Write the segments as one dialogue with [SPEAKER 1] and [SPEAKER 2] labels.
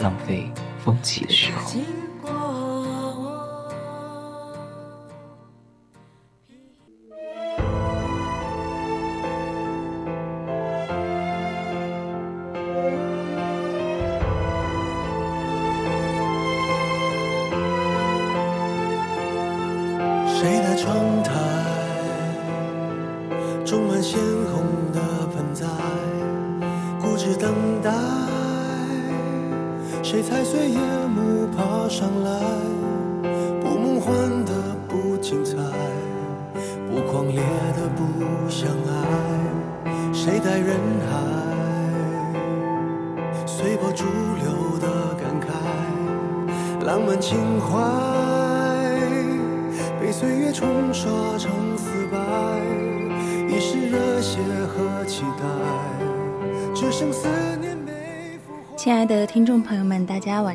[SPEAKER 1] 浪费风起的时候。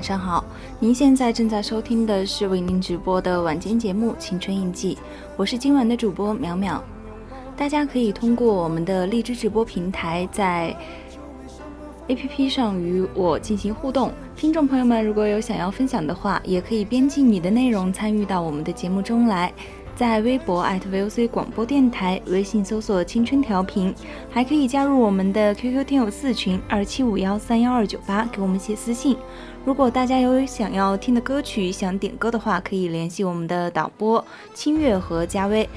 [SPEAKER 2] 晚上好！您现在正在收听的是为您直播的晚间节目《青春印记》，我是今晚的主播淼淼。大家可以通过我们的荔枝直播平台，在 APP 上与我进行互动。听众朋友们，如果有想要分享的话，也可以编辑你的内容参与到我们的节目中来。在微博 @VOC 广播电台，微信搜索“青春调频”，还可以加入我们的 QQ 听友四群二七五幺三幺二九八，给我们写私信。如果大家有想要听的歌曲想点歌的话，可以联系我们的导播清月和佳薇。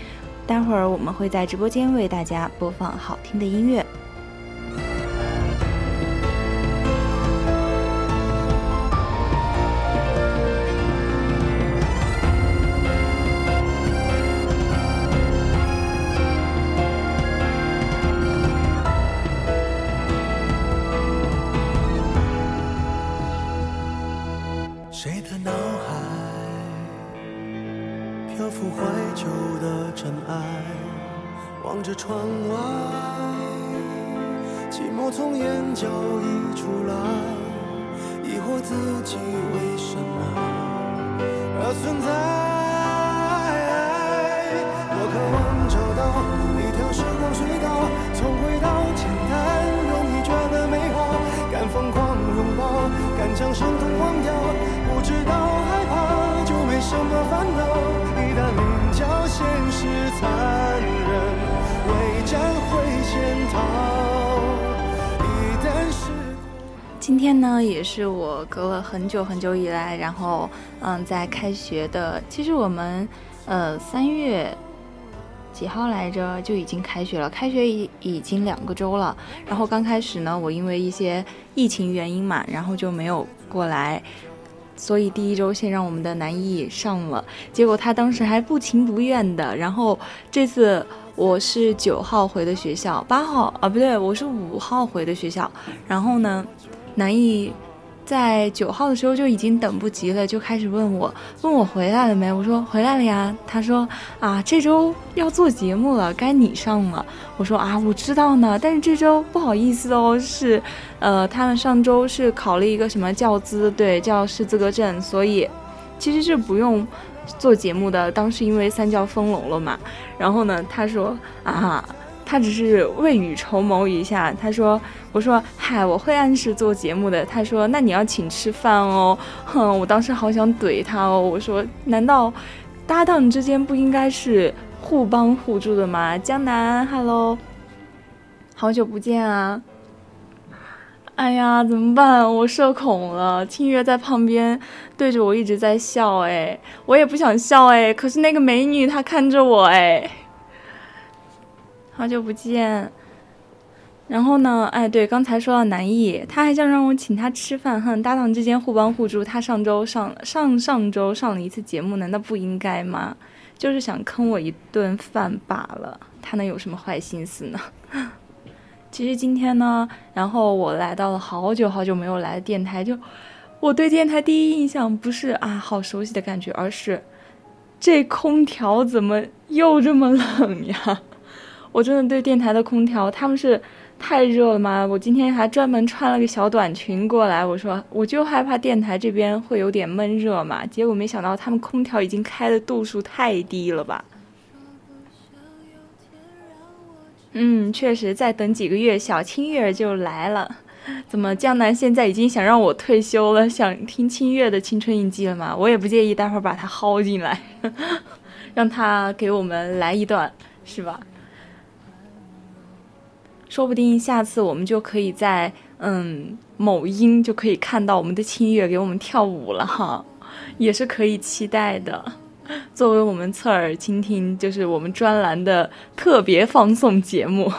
[SPEAKER 2] 待会儿我们会在直播间为大家播放好听的音乐。
[SPEAKER 3] 寂寞从眼角溢出来，疑惑自己为什么而存在。我渴望找到一条时光隧道，从回到简单，容易觉得美好，敢疯狂拥抱，敢将伤痛忘掉，不知道害怕就没什么烦。
[SPEAKER 2] 今天呢，也是我隔了很久很久以来，然后嗯，在开学的，其实我们呃三月几号来着就已经开学了，开学已已经两个周了。然后刚开始呢，我因为一些疫情原因嘛，然后就没有过来，所以第一周先让我们的南艺上了，结果他当时还不情不愿的。然后这次我是九号回的学校，八号啊不对，我是五号回的学校。然后呢，南艺在九号的时候就已经等不及了，就开始问我，问我回来了没？我说回来了呀。他说啊，这周要做节目了，该你上了。我说啊，我知道呢，但是这周不好意思哦，是，呃，他们上周是考了一个什么教资，对，教师资格证，所以其实是不用做节目的。当时因为三教封笼了嘛，然后呢，他说啊。他只是未雨绸缪一下，他说：“我说嗨，我会按时做节目的。”他说：“那你要请吃饭哦。”哼，我当时好想怼他哦。我说：“难道搭档之间不应该是互帮互助的吗？”江南，Hello，好久不见啊！哎呀，怎么办？我社恐了。清月在旁边对着我一直在笑，哎，我也不想笑，哎，可是那个美女她看着我，哎。好久不见，然后呢？哎，对，刚才说到南艺，他还想让我请他吃饭，哼，搭档之间互帮互助。他上周上上上周上了一次节目，难道不应该吗？就是想坑我一顿饭罢了，他能有什么坏心思呢？其实今天呢，然后我来到了好久好久没有来的电台，就我对电台第一印象不是啊好熟悉的感觉，而是这空调怎么又这么冷呀？我真的对电台的空调，他们是太热了吗？我今天还专门穿了个小短裙过来，我说我就害怕电台这边会有点闷热嘛。结果没想到他们空调已经开的度数太低了吧？嗯，确实，再等几个月，小清月就来了。怎么江南现在已经想让我退休了，想听清月的青春印记了吗？我也不介意，待会儿把他薅进来，让他给我们来一段，是吧？说不定下次我们就可以在嗯某音就可以看到我们的清月给我们跳舞了哈，也是可以期待的。作为我们侧耳倾听，就是我们专栏的特别放送节目。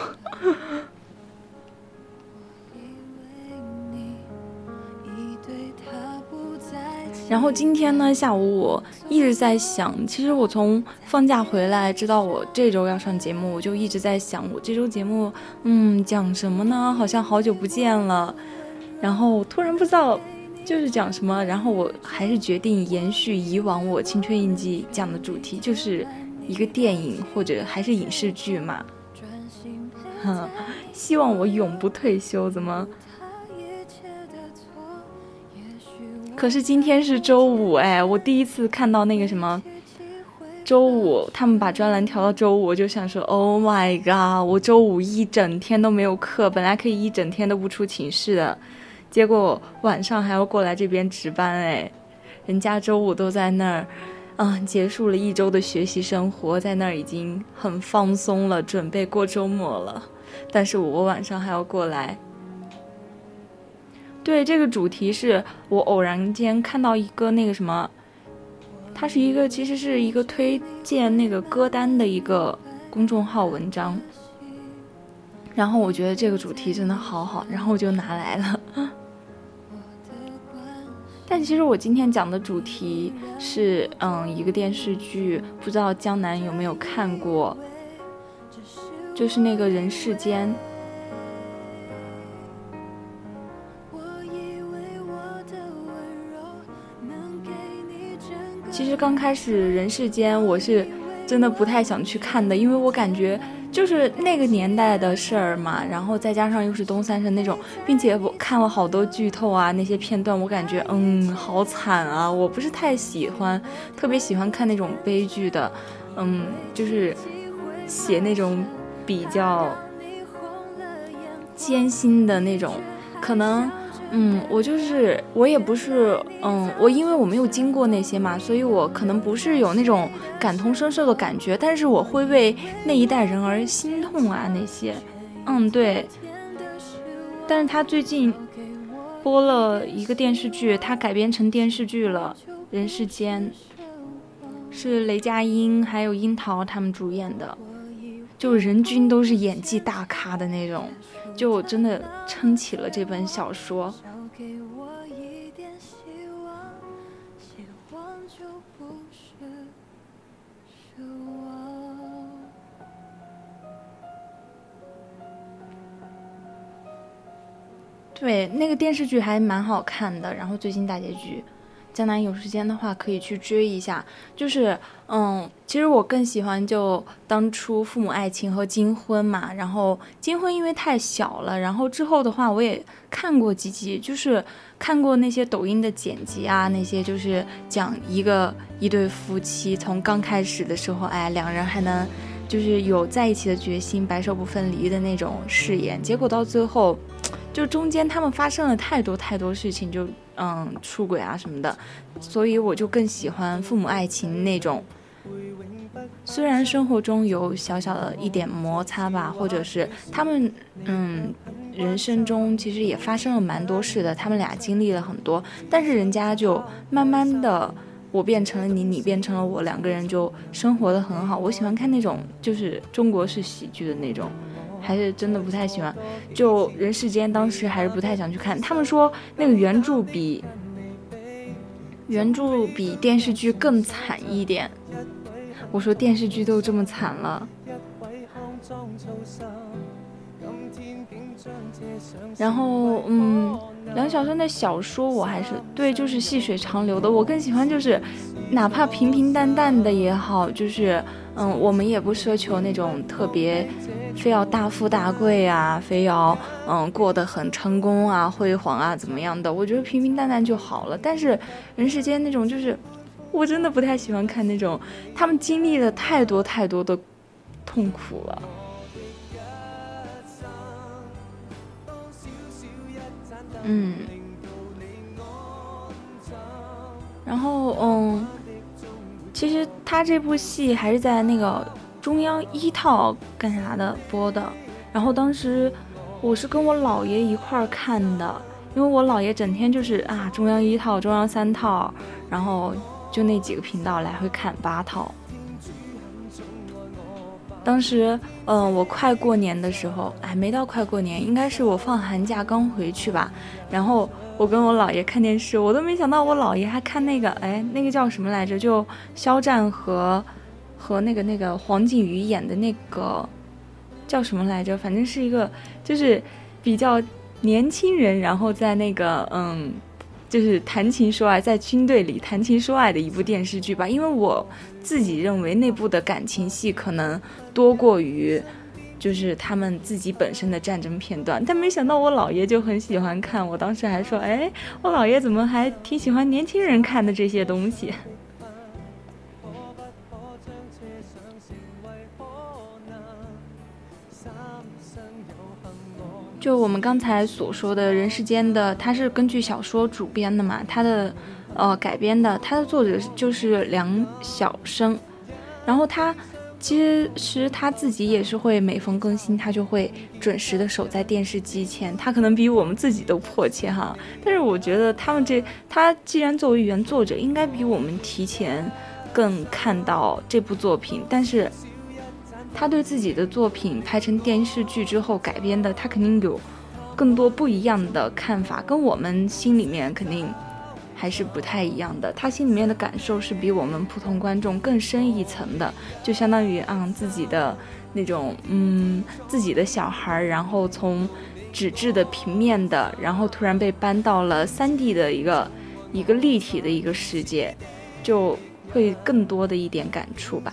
[SPEAKER 2] 然后今天呢，下午我一直在想，其实我从放假回来，知道我这周要上节目，我就一直在想，我这周节目，嗯，讲什么呢？好像好久不见了。然后突然不知道就是讲什么，然后我还是决定延续以往我青春印记讲的主题，就是一个电影或者还是影视剧嘛。哼，希望我永不退休，怎么？可是今天是周五哎，我第一次看到那个什么周五，他们把专栏调到周五，我就想说，Oh my god，我周五一整天都没有课，本来可以一整天都不出寝室的，结果晚上还要过来这边值班哎，人家周五都在那儿，嗯，结束了一周的学习生活，在那儿已经很放松了，准备过周末了，但是我晚上还要过来。对这个主题是我偶然间看到一个那个什么，它是一个其实是一个推荐那个歌单的一个公众号文章，然后我觉得这个主题真的好好，然后我就拿来了。但其实我今天讲的主题是嗯一个电视剧，不知道江南有没有看过，就是那个人世间。刚开始《人世间》，我是真的不太想去看的，因为我感觉就是那个年代的事儿嘛，然后再加上又是东三省那种，并且我看了好多剧透啊，那些片段，我感觉嗯，好惨啊！我不是太喜欢，特别喜欢看那种悲剧的，嗯，就是写那种比较艰辛的那种，可能。嗯，我就是我也不是，嗯，我因为我没有经过那些嘛，所以我可能不是有那种感同身受的感觉，但是我会为那一代人而心痛啊那些，嗯对。但是他最近播了一个电视剧，他改编成电视剧了，《人世间》，是雷佳音还有樱桃他们主演的，就人均都是演技大咖的那种。就真的撑起了这本小说。对，那个电视剧还蛮好看的，然后最新大结局。江南有时间的话可以去追一下，就是，嗯，其实我更喜欢就当初父母爱情和金婚嘛，然后金婚因为太小了，然后之后的话我也看过几集，就是看过那些抖音的剪辑啊，那些就是讲一个一对夫妻从刚开始的时候，哎，两人还能就是有在一起的决心，白首不分离的那种誓言，结果到最后。就中间他们发生了太多太多事情，就嗯出轨啊什么的，所以我就更喜欢父母爱情那种。虽然生活中有小小的一点摩擦吧，或者是他们嗯人生中其实也发生了蛮多事的，他们俩经历了很多，但是人家就慢慢的我变成了你，你变成了我，两个人就生活的很好。我喜欢看那种就是中国式喜剧的那种。还是真的不太喜欢，就人世间当时还是不太想去看。他们说那个原著比原著比电视剧更惨一点。我说电视剧都这么惨了。然后嗯，梁晓声的小说我还是对，就是细水长流的。我更喜欢就是，哪怕平平淡淡的也好，就是嗯，我们也不奢求那种特别，非要大富大贵啊，非要嗯过得很成功啊、辉煌啊怎么样的？我觉得平平淡淡就好了。但是人世间那种就是，我真的不太喜欢看那种他们经历了太多太多的痛苦了。嗯，然后嗯，其实他这部戏还是在那个中央一套干啥的播的，然后当时我是跟我姥爷一块儿看的，因为我姥爷整天就是啊中央一套、中央三套，然后就那几个频道来回看八套。当时，嗯，我快过年的时候，哎，没到快过年，应该是我放寒假刚回去吧。然后我跟我姥爷看电视，我都没想到我姥爷还看那个，哎，那个叫什么来着？就肖战和和那个那个黄景瑜演的那个叫什么来着？反正是一个就是比较年轻人，然后在那个嗯。就是谈情说爱，在军队里谈情说爱的一部电视剧吧，因为我自己认为那部的感情戏可能多过于，就是他们自己本身的战争片段。但没想到我姥爷就很喜欢看，我当时还说，哎，我姥爷怎么还挺喜欢年轻人看的这些东西。就我们刚才所说的人世间的，它是根据小说主编的嘛，它的，呃，改编的，它的作者就是梁晓声，然后他其实他自己也是会每逢更新，他就会准时的守在电视机前，他可能比我们自己都迫切哈，但是我觉得他们这，他既然作为原作者，应该比我们提前更看到这部作品，但是。他对自己的作品拍成电视剧之后改编的，他肯定有更多不一样的看法，跟我们心里面肯定还是不太一样的。他心里面的感受是比我们普通观众更深一层的，就相当于啊自己的那种嗯自己的小孩，然后从纸质的平面的，然后突然被搬到了三 D 的一个一个立体的一个世界，就会更多的一点感触吧。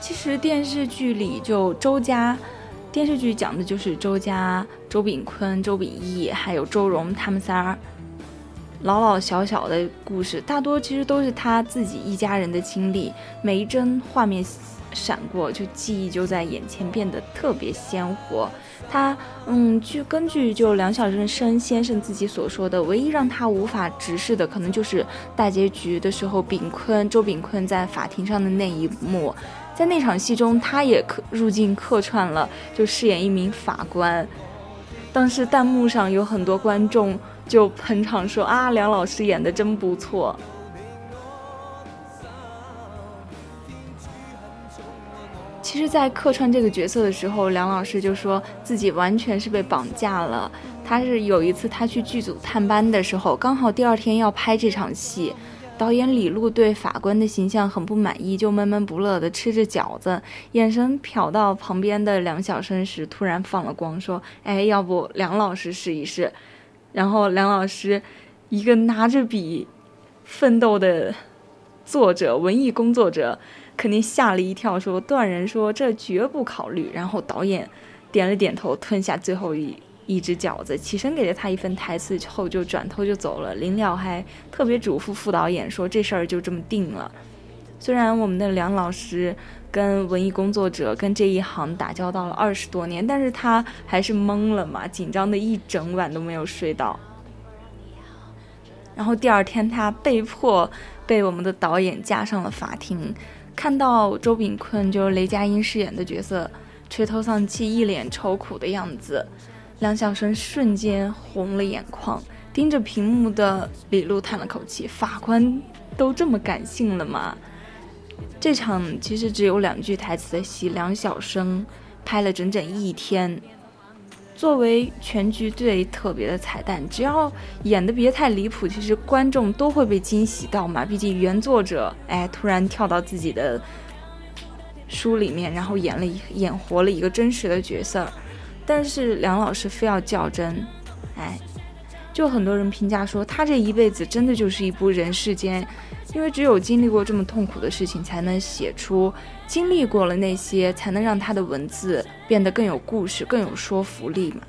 [SPEAKER 2] 其实电视剧里就周家，电视剧讲的就是周家、周秉坤、周秉义还有周蓉他们仨老老小小的故事，大多其实都是他自己一家人的经历。每一帧画面闪过，就记忆就在眼前变得特别鲜活。他，嗯，据根据就梁晓声先生自己所说的，唯一让他无法直视的，可能就是大结局的时候，炳昆周炳坤在法庭上的那一幕。在那场戏中，他也客入镜客串了，就饰演一名法官。当时弹幕上有很多观众就捧场说：“啊，梁老师演的真不错。”其实，在客串这个角色的时候，梁老师就说自己完全是被绑架了。他是有一次他去剧组探班的时候，刚好第二天要拍这场戏。导演李路对法官的形象很不满意，就闷闷不乐地吃着饺子，眼神瞟到旁边的梁晓声时，突然放了光，说：“哎，要不梁老师试一试？”然后梁老师，一个拿着笔奋斗的作者、文艺工作者，肯定吓了一跳，说：“断人说这绝不考虑。”然后导演点了点头，吞下最后一。一只饺子，起身给了他一份台词后，就转头就走了。临了还特别嘱咐副导演说：“这事儿就这么定了。”虽然我们的梁老师跟文艺工作者跟这一行打交道了二十多年，但是他还是懵了嘛，紧张的一整晚都没有睡到。然后第二天，他被迫被我们的导演架上了法庭，看到周秉昆就是雷佳音饰演的角色，垂头丧气、一脸愁苦的样子。梁晓声瞬间红了眼眶，盯着屏幕的李璐叹了口气：“法官都这么感性了吗？”这场其实只有两句台词的戏，梁晓声拍了整整一天。作为全剧最特别的彩蛋，只要演的别太离谱，其实观众都会被惊喜到嘛。毕竟原作者哎，突然跳到自己的书里面，然后演了一演活了一个真实的角色。
[SPEAKER 4] 但是梁老师非要较真，哎，就很多人评价说他这一辈子真的就是一部人世间，因为只有经历过这么痛苦的事情，才能写出经历过了那些，才能让他的文字变得更有故事、更有说服力嘛。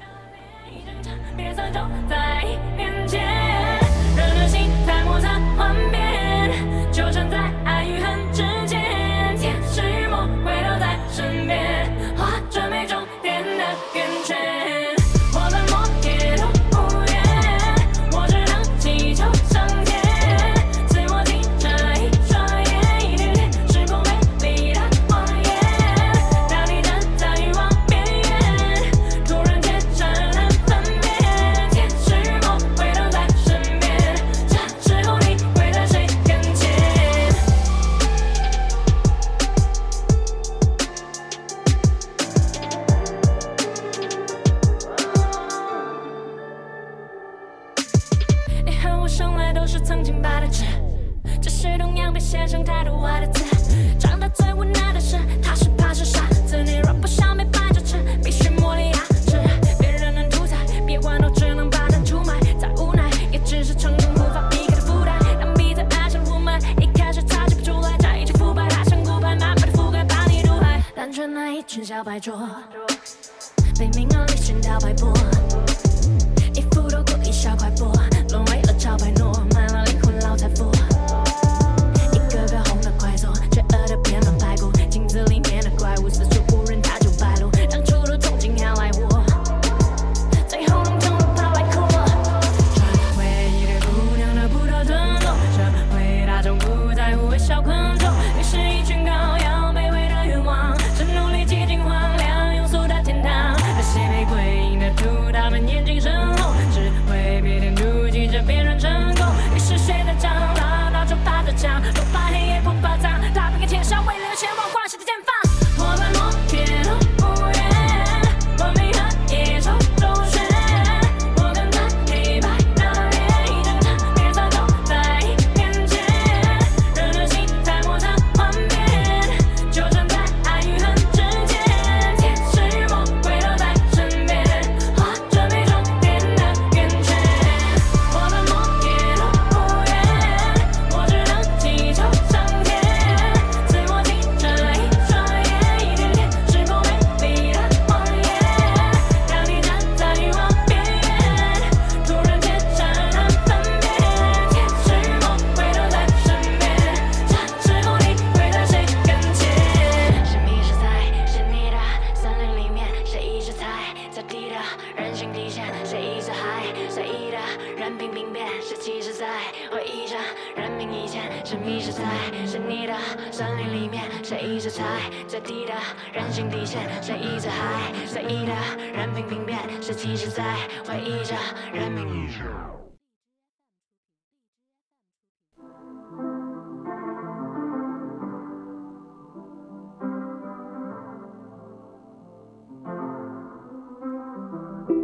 [SPEAKER 5] 迷失在神秘的森林里面谁一直踩最低的人性底线谁一直还？随意的任凭病变谁其实在回忆着人民。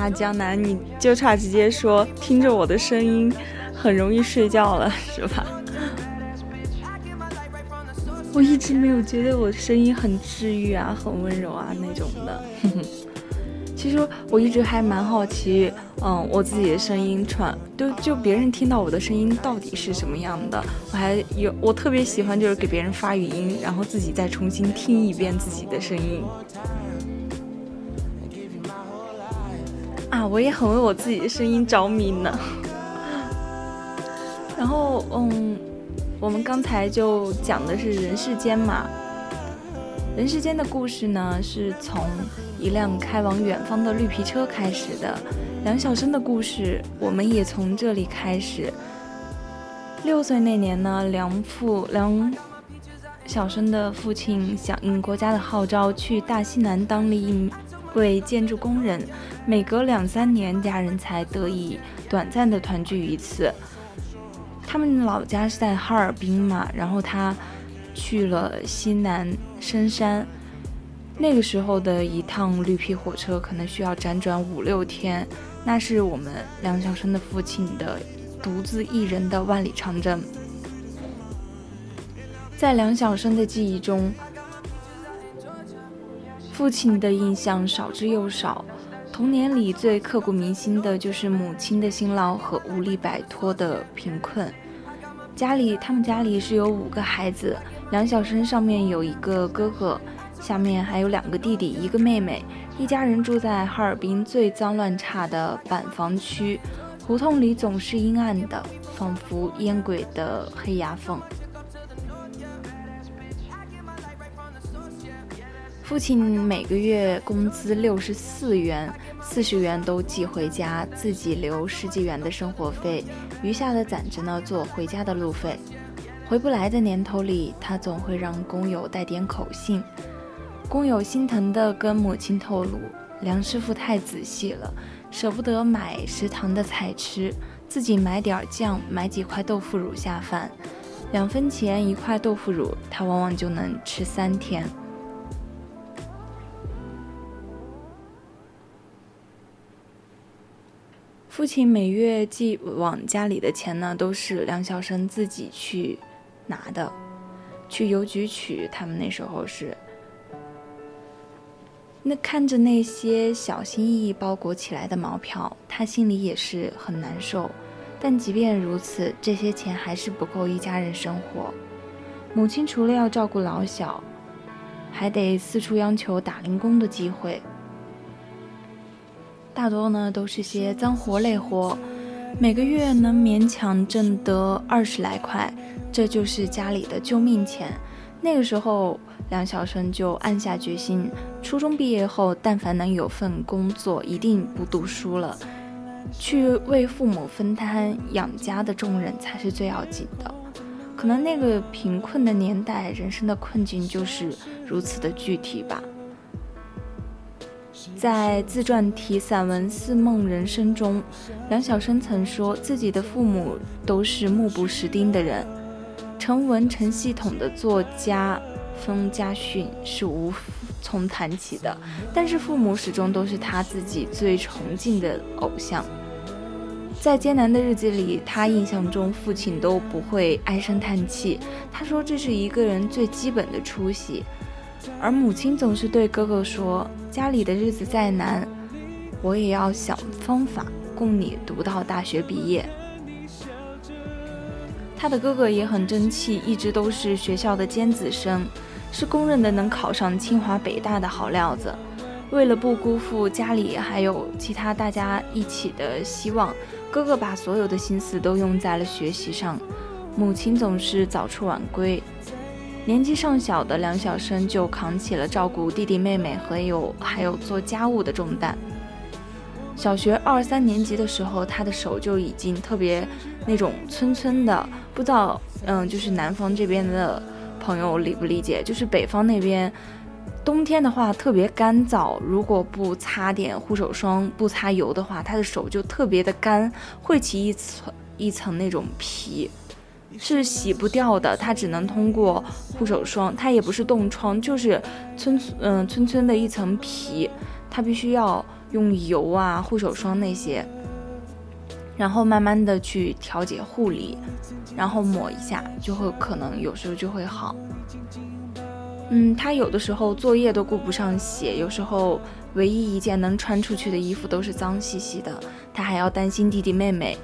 [SPEAKER 4] 啊，江南，你就差直接说听着我的声音很容易睡觉了，是吧？我一直没有觉得我的声音很治愈啊，很温柔啊那种的。其实我一直还蛮好奇，嗯，我自己的声音传，就就别人听到我的声音到底是什么样的。我还有，我特别喜欢就是给别人发语音，然后自己再重新听一遍自己的声音。啊，我也很为我自己的声音着迷呢。然后，嗯，我们刚才就讲的是人世间嘛。人世间的故事呢，是从一辆开往远方的绿皮车开始的。梁晓声的故事，我们也从这里开始。六岁那年呢，梁父梁
[SPEAKER 2] 小生的父亲响应国家的号召，去大西南当了一为建筑工人。每隔两三年，家人才得以短暂的团聚一次。他们老家是在哈尔滨嘛，然后他去了西南深山。那个时候的一趟绿皮火车可能需要辗转五六天，那是我们梁晓声的父亲的独自一人的万里长征。在梁晓声的记忆中，父亲的印象少之又少，童年里最刻骨铭心的就是母亲的辛劳和无力摆脱的贫困。家里，他们家里是有五个孩子，梁晓声上面有一个哥哥。下面还有两个弟弟，一个妹妹，一家人住在哈尔滨最脏乱差的板房区，胡同里总是阴暗的，仿佛烟鬼的黑牙缝。父亲每个月工资六十四元，四十元都寄回家，自己留十几元的生活费，余下的攒着呢做回家的路费。回不来的年头里，他总会让工友带点口信。工友心疼地跟母亲透露，梁师傅太仔细了，舍不得买食堂的菜吃，自己买点酱，买几块豆腐乳下饭，两分钱一块豆腐乳，他往往就能吃三天。父亲每月寄往家里的钱呢，都是梁晓声自己去拿的，去邮局取。他们那时候是。那看着那些小心翼翼包裹起来的毛票，他心里也是很难受。但即便如此，这些钱还是不够一家人生活。母亲除了要照顾老小，还得四处央求打零工的机会。大多呢都是些脏活累活，每个月能勉强挣得二十来块，这就是家里的救命钱。那个时候。梁晓声就暗下决心，初中毕业后，但凡能有份工作，一定不读书了，去为父母分担养家的重任才是最要紧的。可能那个贫困的年代，人生的困境就是如此的具体吧。在自传体散文《似梦人生》中，梁晓声曾说自己的父母都是目不识丁的人，成文成系统的作家。封家训是无从谈起的，但是父母始终都是他自己最崇敬的偶像。在艰难的日子里，他印象中父亲都不会唉声叹气。他说这是一个人最基本的出息。而母亲总是对哥哥说：“家里的日子再难，我也要想方法供你读到大学毕业。”他的哥哥也很争气，一直都是学校的尖子生。是公认的能考上清华北大的好料子。为了不辜负家里还有其他大家一起的希望，哥哥把所有的心思都用在了学习上。母亲总是早出晚归，年纪尚小的梁晓声就扛起了照顾弟弟妹妹和有还有做家务的重担。小学二三年级的时候，他的手就已经特别那种村村的，不知道嗯，就是南方这边的。朋友理不理解？就是北方那边，冬天的话特别干燥，如果不擦点护手霜、不擦油的话，他的手就特别的干，会起一层一层那种皮，是洗不掉的。它只能通过护手霜，它也不是冻疮，就是村嗯村村的一层皮，它必须要用油啊、护手霜那些。然后慢慢的去调节护理，然后抹一下，就会可能有时候就会好。嗯，他有的时候作业都顾不上写，有时候唯一一件能穿出去的衣服都是脏兮兮的，他还要担心弟弟妹妹。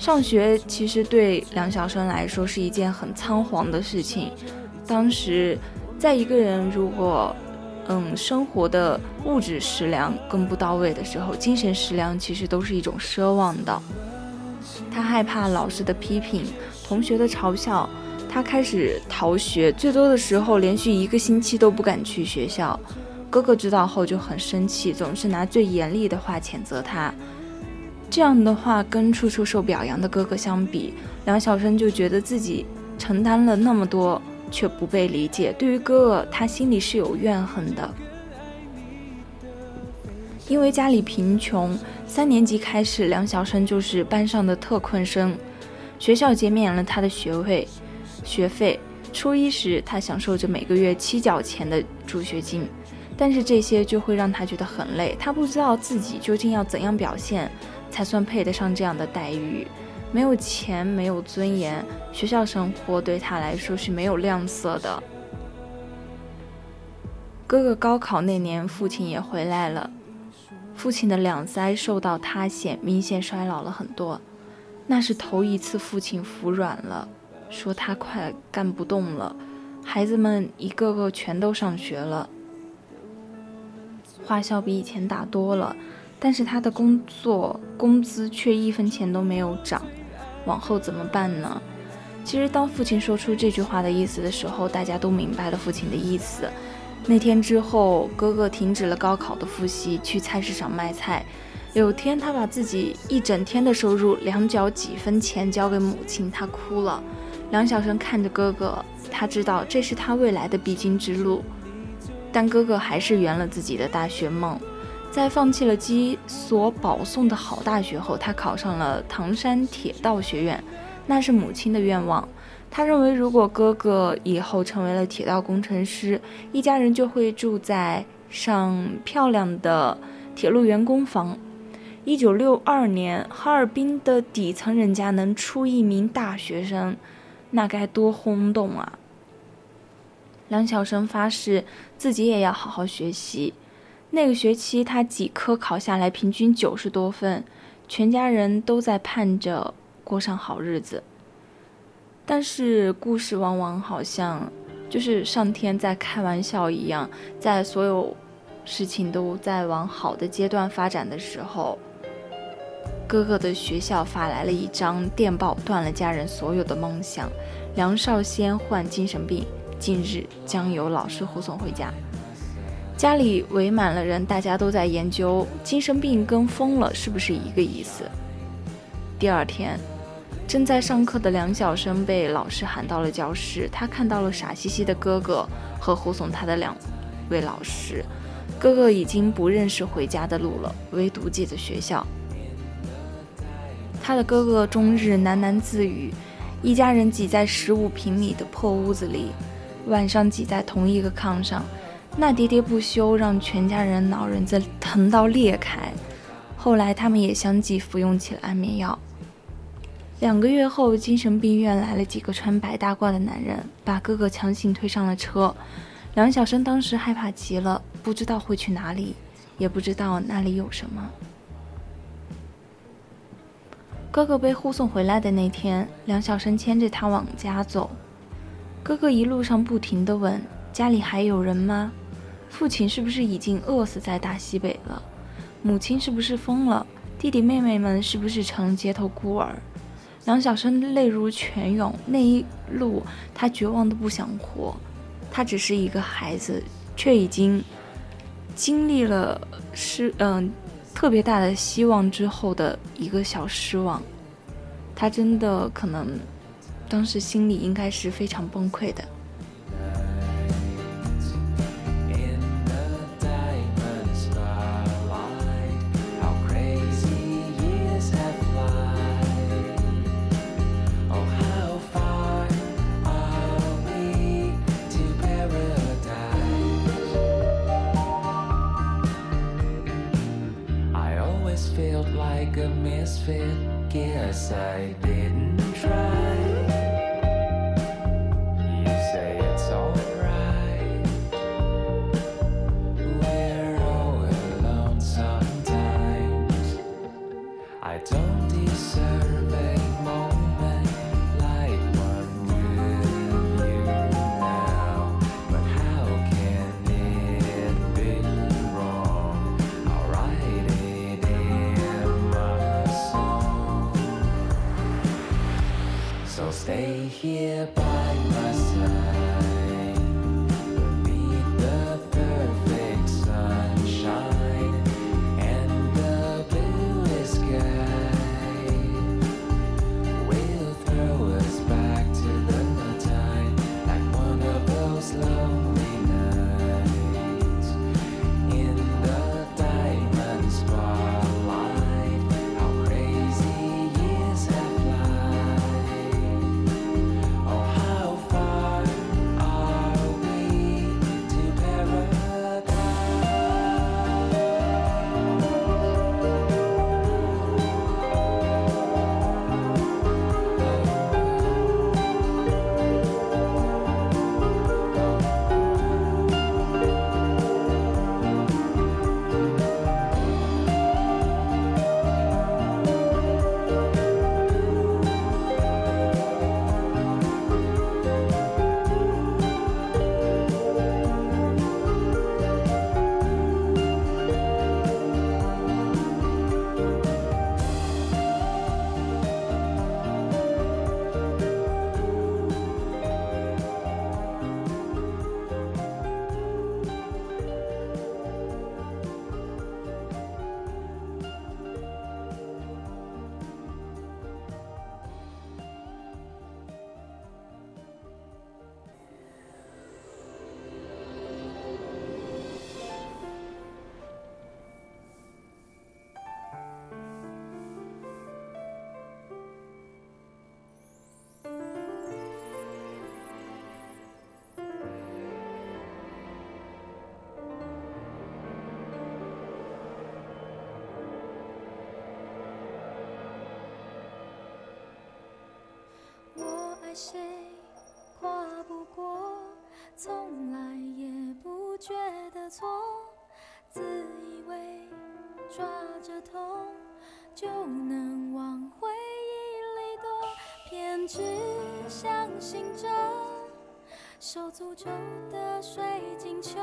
[SPEAKER 2] 上学其实对梁晓声来说是一件很仓皇的事情。当时，在一个人如果嗯生活的物质食粮更不到位的时候，精神食粮其实都是一种奢望的。他害怕老师的批评，同学的嘲笑，他开始逃学。最多的时候，连续一个星期都不敢去学校。哥哥知道后就很生气，总是拿最严厉的话谴责他。这样的话，跟处处受表扬的哥哥相比，梁晓声就觉得自己承担了那么多却不被理解。对于哥哥，他心里是有怨恨的。因为家里贫穷，三年级开始，梁晓声就是班上的特困生，学校减免了他的学费。学费初一时，他享受着每个月七角钱的助学金，但是这些就会让他觉得很累。他不知道自己究竟要怎样表现，才算配得上这样的待遇。没有钱，没有尊严，学校生活对他来说是没有亮色的。哥哥高考那年，父亲也回来了。父亲的两腮受到塌陷，明显衰老了很多。那是头一次，父亲服软了，说他快干不动了。孩子们一个个全都上学了，花销比以前大多了，但是他的工作工资却一分钱都没有涨。往后怎么办呢？其实，当父亲说出这句话的意思的时候，大家都明白了父亲的意思。那天之后，哥哥停止了高考的复习，去菜市场卖菜。有天，他把自己一整天的收入两角几分钱交给母亲，他哭了。梁晓声看着哥哥，他知道这是他未来的必经之路。但哥哥还是圆了自己的大学梦，在放弃了鸡所保送的好大学后，他考上了唐山铁道学院，那是母亲的愿望。他认为，如果哥哥以后成为了铁道工程师，一家人就会住在上漂亮的铁路员工房。一九六二年，哈尔滨的底层人家能出一名大学生，那该多轰动啊！梁晓声发誓自己也要好好学习。那个学期，他几科考下来，平均九十多分，全家人都在盼着过上好日子。但是故事往往好像就是上天在开玩笑一样，在所有事情都在往好的阶段发展的时候，哥哥的学校发来了一张电报，断了家人所有的梦想。梁少先患精神病，近日将由老师护送回家。家里围满了人，大家都在研究精神病跟疯了是不是一个意思。第二天。正在上课的梁晓声被老师喊到了教室，他看到了傻兮兮的哥哥和护送他的两位老师。哥哥已经不认识回家的路了，唯独记得学校。他的哥哥终日喃喃自语，一家人挤在十五平米的破屋子里，晚上挤在同一个炕上，那喋喋不休让全家人脑仁子疼到裂开。后来他们也相继服用起了安眠药。两个月后，精神病院来了几个穿白大褂的男人，把哥哥强行推上了车。梁晓声当时害怕极了，不知道会去哪里，也不知道那里有什么。哥哥被护送回来的那天，梁晓声牵着他往家走。哥哥一路上不停地问：“家里还有人吗？父亲是不是已经饿死在大西北了？母亲是不是疯了？弟弟妹妹们是不是成街头孤儿？”梁晓声泪如泉涌，那一路他绝望的不想活。他只是一个孩子，却已经经历了失嗯特别大的希望之后的一个小失望。他真的可能当时心里应该是非常崩溃的。
[SPEAKER 6] a misfit. Guess I didn't try. here by my side. 谁跨不过，从来也不觉得错，自以为抓着痛就能往回忆里躲，偏执相信着受诅咒的水晶球，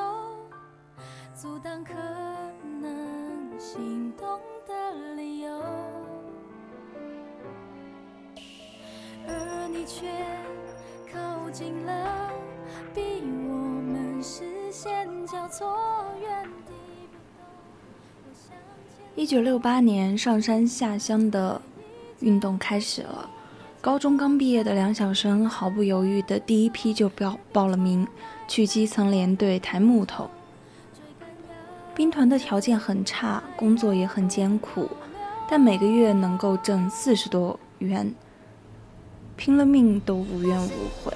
[SPEAKER 6] 阻挡可能心动。你却靠近了，逼我们视线交错，原地不动。
[SPEAKER 2] 一九六八年，上山下乡的运动开始了。高中刚毕业的梁晓声毫不犹豫的第一批就报报了名，去基层连队抬木头。兵团的条件很差，工作也很艰苦，但每个月能够挣四十多元，拼了命都无怨无悔。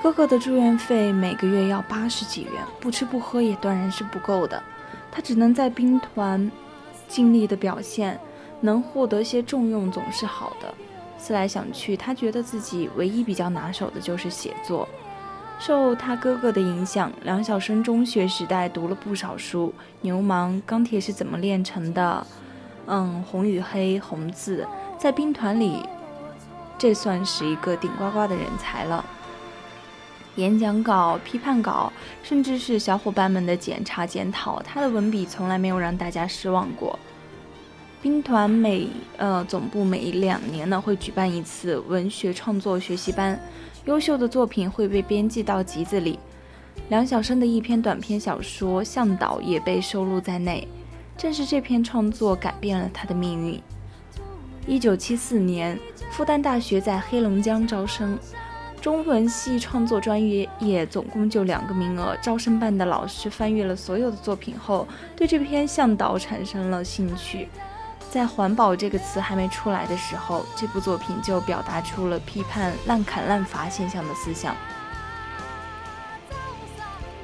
[SPEAKER 2] 哥哥的住院费每个月要八十几元，不吃不喝也当然是不够的。他只能在兵团尽力的表现，能获得些重用总是好的。思来想去，他觉得自己唯一比较拿手的就是写作。受他哥哥的影响，梁晓声中学时代读了不少书，《牛虻》《钢铁是怎么炼成的》，嗯，《红与黑》《红字》，在兵团里，这算是一个顶呱呱的人才了。演讲稿、批判稿，甚至是小伙伴们的检查检讨，他的文笔从来没有让大家失望过。兵团每呃总部每两年呢会举办一次文学创作学习班，优秀的作品会被编辑到集子里。梁晓声的一篇短篇小说《向导》也被收录在内。正是这篇创作改变了他的命运。一九七四年，复旦大学在黑龙江招生，中文系创作专业业总共就两个名额。招生办的老师翻阅了所有的作品后，对这篇《向导》产生了兴趣。在“环保”这个词还没出来的时候，这部作品就表达出了批判滥砍滥伐现象的思想。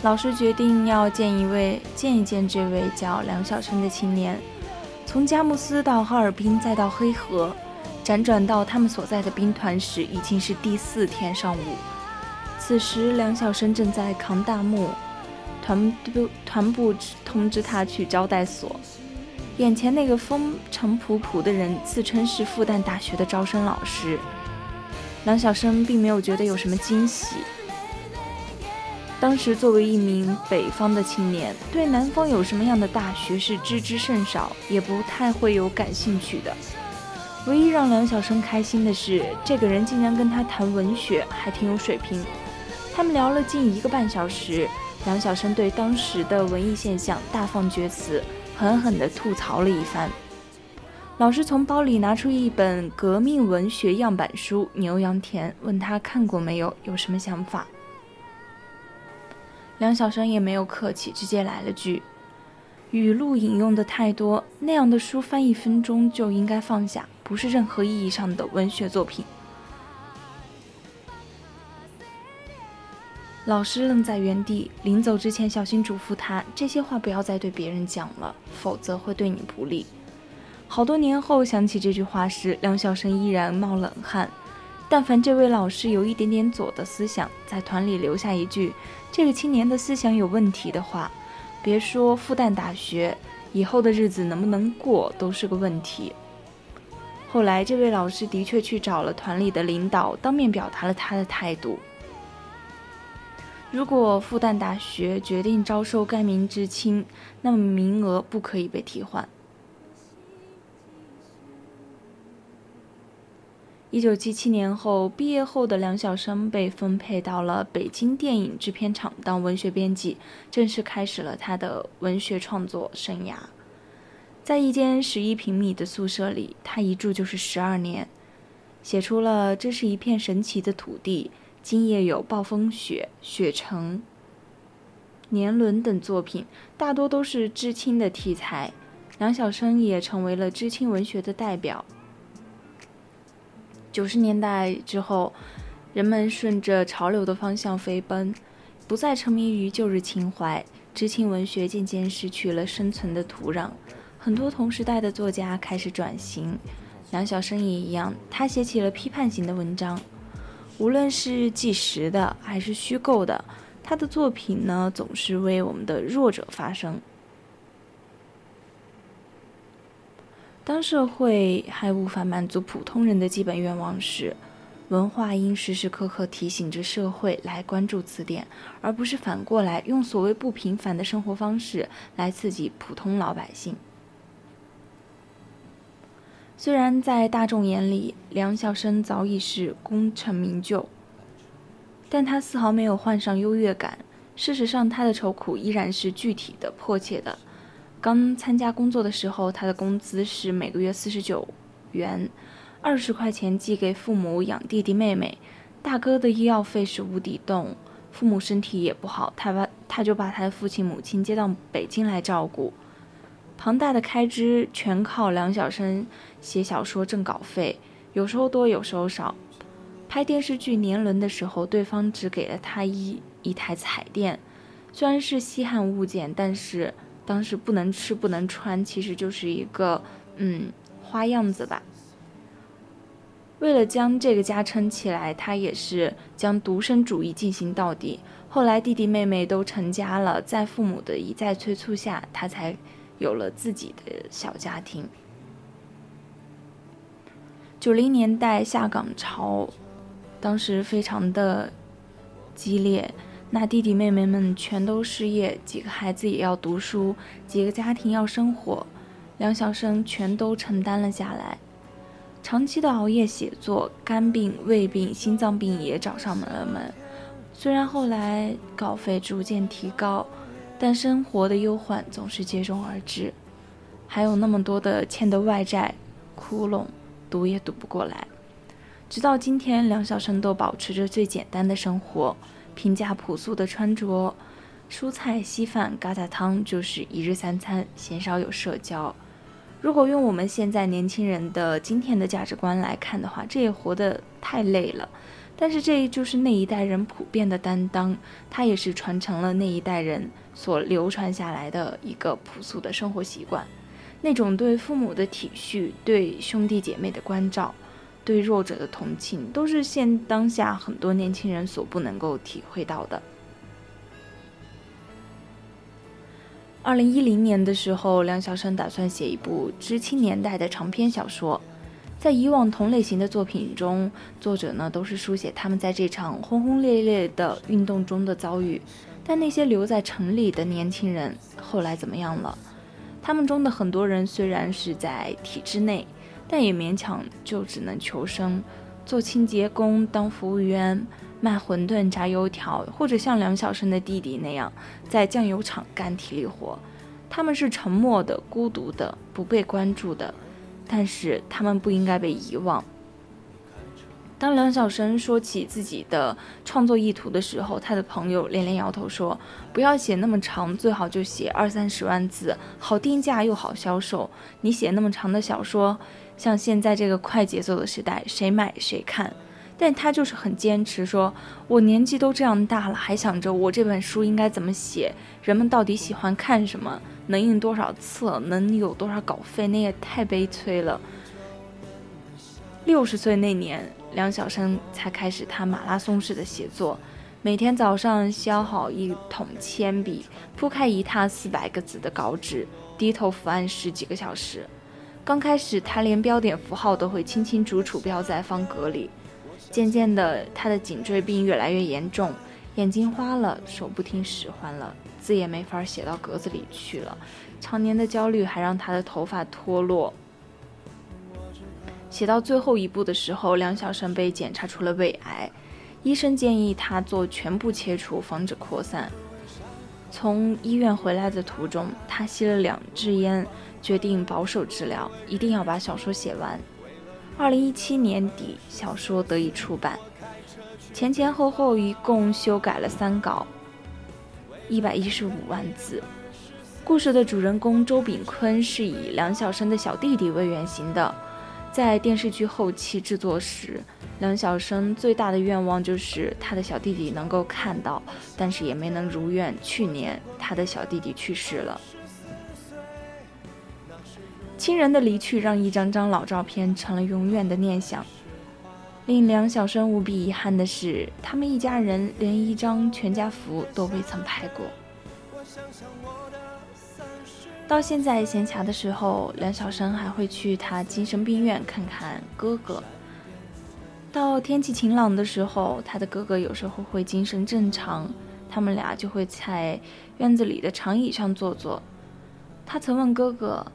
[SPEAKER 2] 老师决定要见一位见一见这位叫梁晓声的青年。从佳木斯到哈尔滨，再到黑河，辗转到他们所在的兵团时，已经是第四天上午。此时，梁晓声正在扛大木，团部团部通知他去招待所。眼前那个风尘仆仆的人自称是复旦大学的招生老师，梁晓声并没有觉得有什么惊喜。当时作为一名北方的青年，对南方有什么样的大学是知之甚少，也不太会有感兴趣的。唯一让梁晓声开心的是，这个人竟然跟他谈文学，还挺有水平。他们聊了近一个半小时，梁晓声对当时的文艺现象大放厥词。狠狠地吐槽了一番。老师从包里拿出一本革命文学样板书《牛羊田》，问他看过没有，有什么想法。梁晓声也没有客气，直接来了句：“语录引用的太多，那样的书翻一分钟就应该放下，不是任何意义上的文学作品。”老师愣在原地，临走之前小心嘱咐他：这些话不要再对别人讲了，否则会对你不利。好多年后想起这句话时，梁晓声依然冒冷汗。但凡这位老师有一点点左的思想，在团里留下一句“这个青年的思想有问题”的话，别说复旦大学，以后的日子能不能过都是个问题。后来，这位老师的确去找了团里的领导，当面表达了他的态度。如果复旦大学决定招收该名知青，那么名额不可以被替换。一九七七年后，毕业后的梁晓声被分配到了北京电影制片厂当文学编辑，正式开始了他的文学创作生涯。在一间十一平米的宿舍里，他一住就是十二年，写出了《这是一片神奇的土地》。今夜有暴风雪、雪城、年轮等作品，大多都是知青的题材。梁晓声也成为了知青文学的代表。九十年代之后，人们顺着潮流的方向飞奔，不再沉迷于旧日情怀，知青文学渐渐失去了生存的土壤。很多同时代的作家开始转型，梁晓声也一样，他写起了批判型的文章。无论是纪实的还是虚构的，他的作品呢总是为我们的弱者发声。当社会还无法满足普通人的基本愿望时，文化应时时刻刻提醒着社会来关注此点，而不是反过来用所谓不平凡的生活方式来刺激普通老百姓。虽然在大众眼里，梁晓声早已是功成名就，但他丝毫没有患上优越感。事实上，他的愁苦依然是具体的、迫切的。刚参加工作的时候，他的工资是每个月四十九元，二十块钱寄给父母养弟弟妹妹。大哥的医药费是无底洞，父母身体也不好，他把他就把他的父亲母亲接到北京来照顾。庞大的开支全靠梁晓声写小说挣稿费，有时候多，有时候少。拍电视剧年轮的时候，对方只给了他一一台彩电，虽然是稀罕物件，但是。当时不能吃不能穿，其实就是一个嗯花样子吧。为了将这个家撑起来，他也是将独生主义进行到底。后来弟弟妹妹都成家了，在父母的一再催促下，他才有了自己的小家庭。九零年代下岗潮，当时非常的激烈。那弟弟妹妹们全都失业，几个孩子也要读书，几个家庭要生活，梁晓声全都承担了下来。长期的熬夜写作，肝病、胃病、心脏病也找上门了门。虽然后来稿费逐渐提高，但生活的忧患总是接踵而至，还有那么多的欠的外债，窟窿堵也堵不过来。直到今天，梁晓声都保持着最简单的生活。平价朴素的穿着，蔬菜稀饭疙瘩汤就是一日三餐，鲜少有社交。如果用我们现在年轻人的今天的价值观来看的话，这也活得太累了。但是这就是那一代人普遍的担当，它也是传承了那一代人所流传下来的一个朴素的生活习惯，那种对父母的体恤，对兄弟姐妹的关照。对弱者的同情，都是现当下很多年轻人所不能够体会到的。二零一零年的时候，梁晓声打算写一部知青年代的长篇小说。在以往同类型的作品中，作者呢都是书写他们在这场轰轰烈烈的运动中的遭遇。但那些留在城里的年轻人后来怎么样了？他们中的很多人虽然是在体制内。但也勉强就只能求生，做清洁工、当服务员、卖馄饨、炸油条，或者像梁晓声的弟弟那样在酱油厂干体力活。他们是沉默的、孤独的、不被关注的，但是他们不应该被遗忘。当梁晓声说起自己的创作意图的时候，他的朋友连连摇头说：“不要写那么长，最好就写二三十万字，好定价又好销售。你写那么长的小说。”像现在这个快节奏的时代，谁买谁看，但他就是很坚持，说我年纪都这样大了，还想着我这本书应该怎么写，人们到底喜欢看什么，能印多少册，能有多少稿费，那也太悲催了。六十岁那年，梁晓声才开始他马拉松式的写作，每天早上削好一桶铅笔，铺开一沓四百个字的稿纸，低头伏案十几个小时。刚开始，他连标点符号都会清清楚楚标在方格里。渐渐的，他的颈椎病越来越严重，眼睛花了，手不听使唤了，字也没法写到格子里去了。常年的焦虑还让他的头发脱落。写到最后一步的时候，梁晓声被检查出了胃癌，医生建议他做全部切除，防止扩散。从医院回来的途中，他吸了两支烟。决定保守治疗，一定要把小说写完。二零一七年底，小说得以出版，前前后后一共修改了三稿，一百一十五万字。故事的主人公周炳坤是以梁晓声的小弟弟为原型的。在电视剧后期制作时，梁晓声最大的愿望就是他的小弟弟能够看到，但是也没能如愿。去年，他的小弟弟去世了。亲人的离去让一张张老照片成了永远的念想。令梁晓声无比遗憾的是，他们一家人连一张全家福都未曾拍过。到现在闲暇的时候，梁晓声还会去他精神病院看看哥哥。到天气晴朗的时候，他的哥哥有时候会精神正常，他们俩就会在院子里的长椅上坐坐。他曾问哥哥：“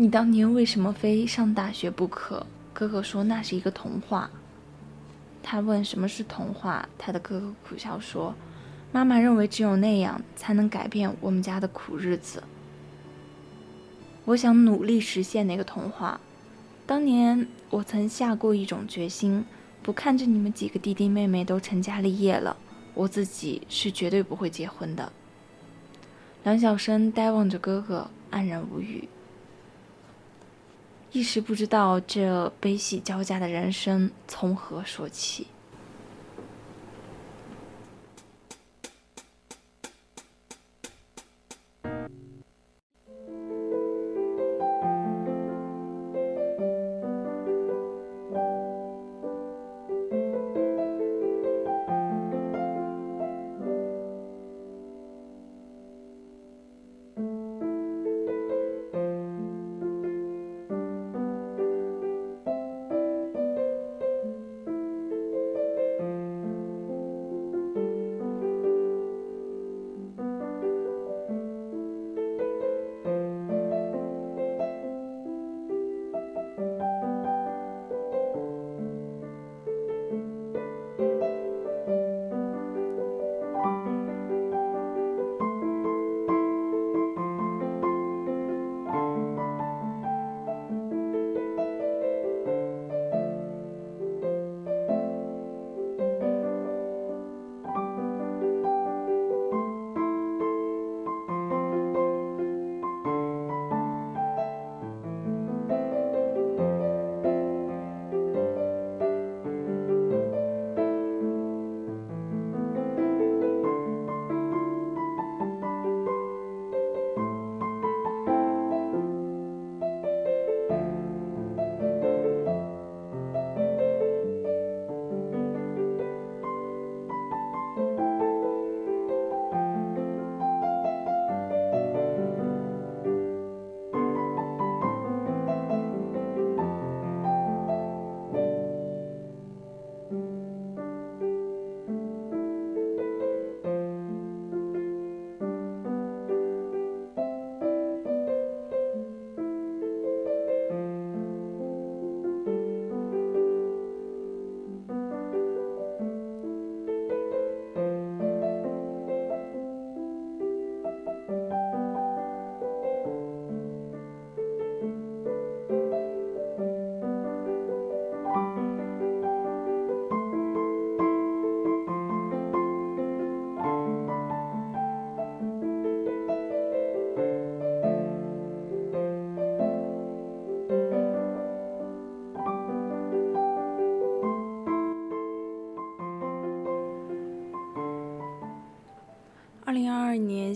[SPEAKER 2] 你当年为什么非上大学不可？”哥哥说那是一个童话。他问什么是童话，他的哥哥苦笑说：“妈妈认为只有那样才能改变我们家的苦日子。”我想努力实现那个童话。当年我曾下过一种决心：不看着你们几个弟弟妹妹都成家立业了，我自己是绝对不会结婚的。梁晓声呆望着哥哥，黯然无语。一时不知道这悲喜交加的人生从何说起。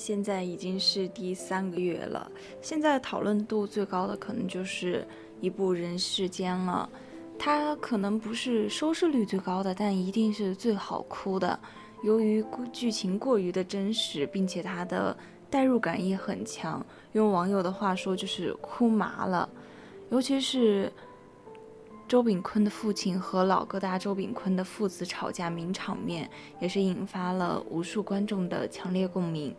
[SPEAKER 2] 现在已经是第三个月了，现在讨论度最高的可能就是一部《人世间》了。它可能不是收视率最高的，但一定是最好哭的。由于剧情过于的真实，并且它的代入感也很强，用网友的话说就是哭麻了。尤其是周秉昆的父亲和老疙瘩周秉昆的父子吵架名场面，也是引发了无数观众的强烈共鸣。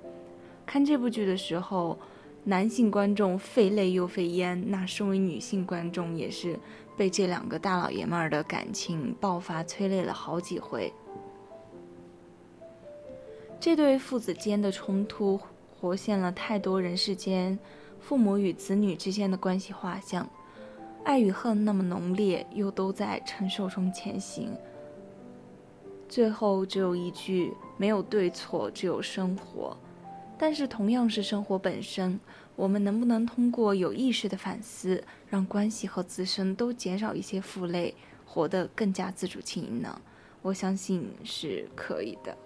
[SPEAKER 2] 看这部剧的时候，男性观众费泪又费烟，那身为女性观众也是被这两个大老爷们儿的感情爆发催泪了好几回。这对父子间的冲突，活现了太多人世间父母与子女之间的关系画像，爱与恨那么浓烈，又都在承受中前行。最后只有一句：没有对错，只有生活。但是同样是生活本身，我们能不能通过有意识的反思，让关系和自身都减少一些负累，活得更加自主轻盈呢？我相信是可以的。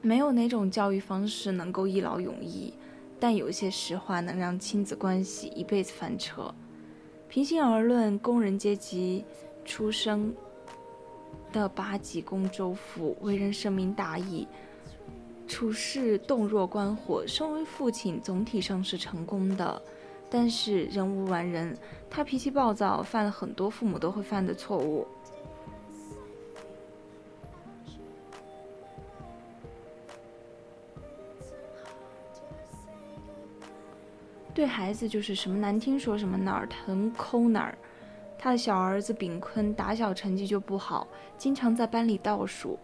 [SPEAKER 2] 没有哪种教育方式能够一劳永逸，但有一些实话能让亲子关系一辈子翻车。平心而论，工人阶级出生的八级工周父为人深明大义，处事洞若观火。身为父亲，总体上是成功的，但是人无完人，他脾气暴躁，犯了很多父母都会犯的错误。对孩子就是什么难听说什么，哪儿疼抠哪儿。他的小儿子炳坤打小成绩就不好，经常在班里倒数，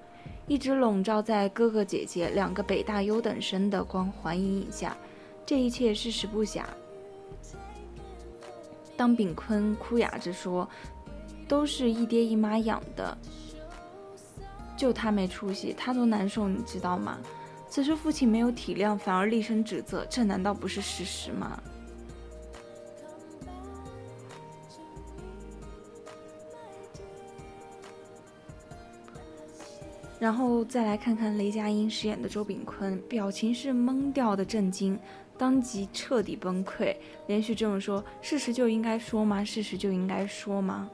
[SPEAKER 2] 一直笼罩在哥哥姐姐两个北大优等生的光环阴影下。这一切事实不假。当炳坤哭哑着说：“都是一爹一妈养的，就他没出息，他多难受，你知道吗？”此时父亲没有体谅，反而厉声指责，这难道不是事实吗？然后再来看看雷佳音饰演的周炳坤，表情是懵掉的震惊，当即彻底崩溃，连续这么说：“事实就应该说吗？事实就应该说吗？”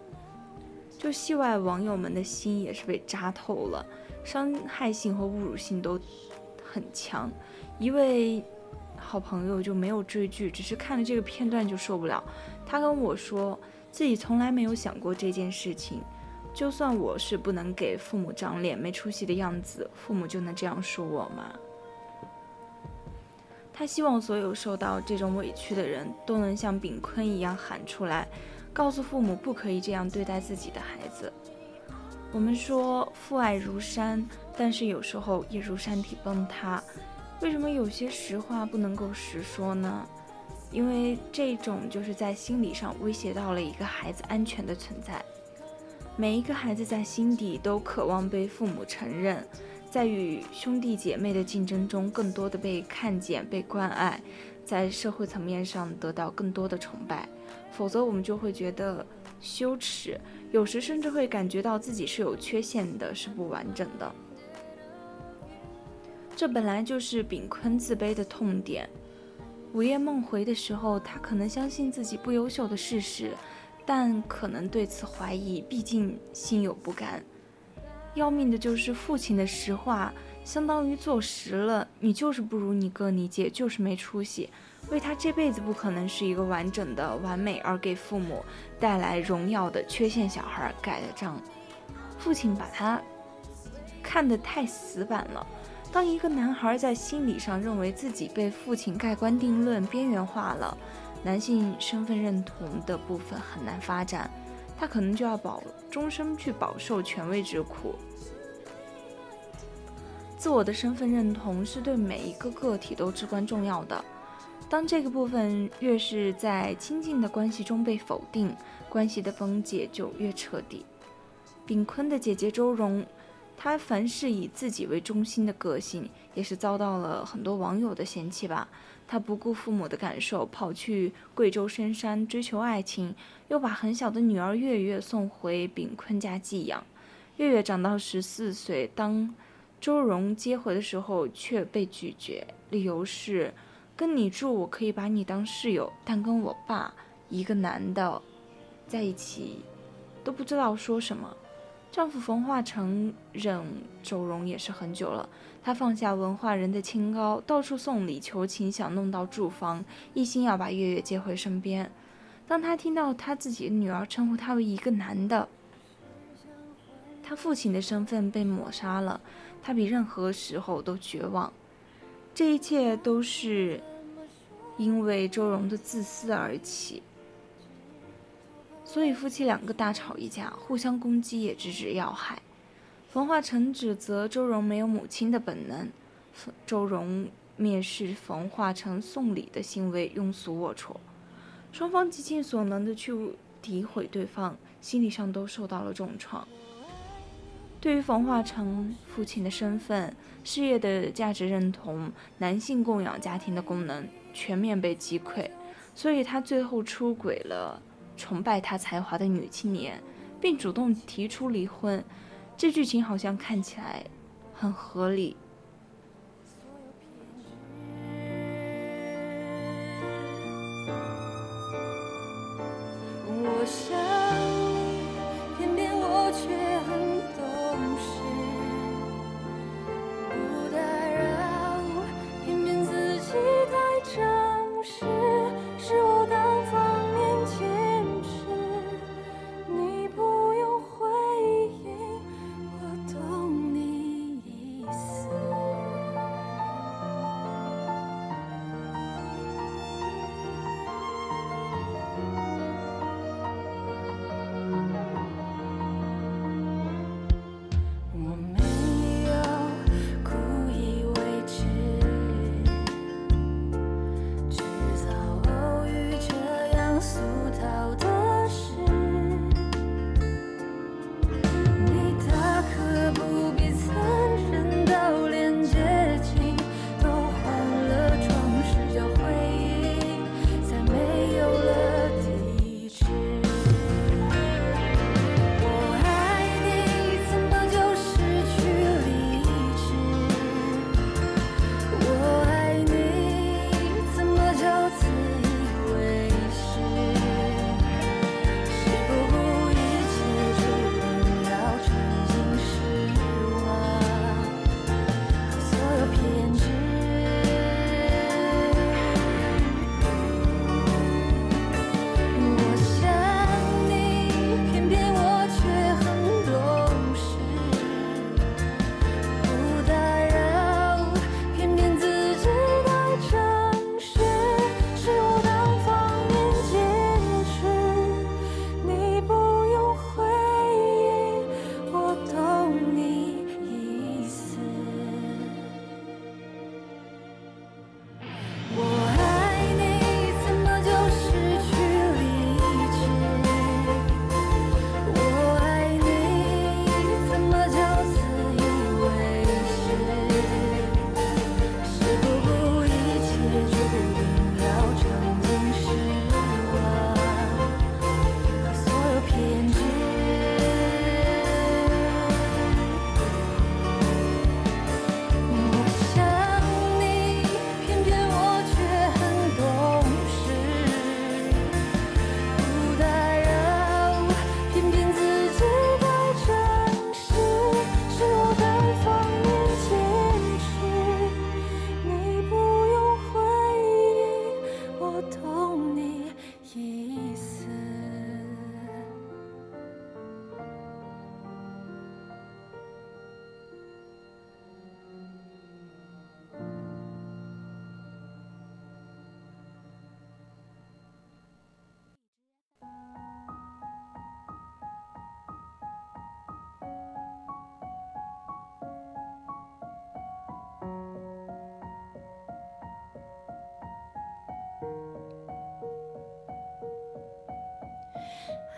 [SPEAKER 2] 就戏外网友们的心也是被扎透了，伤害性和侮辱性都。很强，一位好朋友就没有追剧，只是看了这个片段就受不了。他跟我说自己从来没有想过这件事情，就算我是不能给父母长脸、没出息的样子，父母就能这样说我吗？他希望所有受到这种委屈的人都能像炳坤一样喊出来，告诉父母不可以这样对待自己的孩子。我们说父爱如山。但是有时候也如山体崩塌，为什么有些实话不能够实说呢？因为这种就是在心理上威胁到了一个孩子安全的存在。每一个孩子在心底都渴望被父母承认，在与兄弟姐妹的竞争中，更多的被看见、被关爱，在社会层面上得到更多的崇拜。否则，我们就会觉得羞耻，有时甚至会感觉到自己是有缺陷的，是不完整的。这本来就是炳坤自卑的痛点。午夜梦回的时候，他可能相信自己不优秀的事实，但可能对此怀疑，毕竟心有不甘。要命的就是父亲的实话，相当于坐实了你就是不如你哥你姐，就是没出息，为他这辈子不可能是一个完整的、完美而给父母带来荣耀的缺陷小孩盖的章。父亲把他看得太死板了。当一个男孩在心理上认为自己被父亲盖棺定论、边缘化了，男性身份认同的部分很难发展，他可能就要保终生去饱受权威之苦。自我的身份认同是对每一个个体都至关重要的。当这个部分越是在亲近的关系中被否定，关系的崩解就越彻底。炳坤的姐姐周蓉。她凡事以自己为中心的个性，也是遭到了很多网友的嫌弃吧。他不顾父母的感受，跑去贵州深山追求爱情，又把很小的女儿月月送回炳坤家寄养。月月长到十四岁，当周荣接回的时候却被拒绝，理由是跟你住我可以把你当室友，但跟我爸一个男的在一起，都不知道说什么。丈夫冯化成忍周荣也是很久了，他放下文化人的清高，到处送礼求情，想弄到住房，一心要把月月接回身边。当他听到他自己的女儿称呼他为一个男的，他父亲的身份被抹杀了，他比任何时候都绝望。这一切都是因为周荣的自私而起。所以夫妻两个大吵一架，互相攻击也直指要害。冯化成指责周荣没有母亲的本能，周荣蔑视冯化成送礼的行为庸俗龌龊。双方极尽所能的去诋毁对方，心理上都受到了重创。对于冯化成父亲的身份、事业的价值认同、男性供养家庭的功能全面被击溃，所以他最后出轨了。崇拜他才华的女青年，并主动提出离婚，这剧情好像看起来很合理。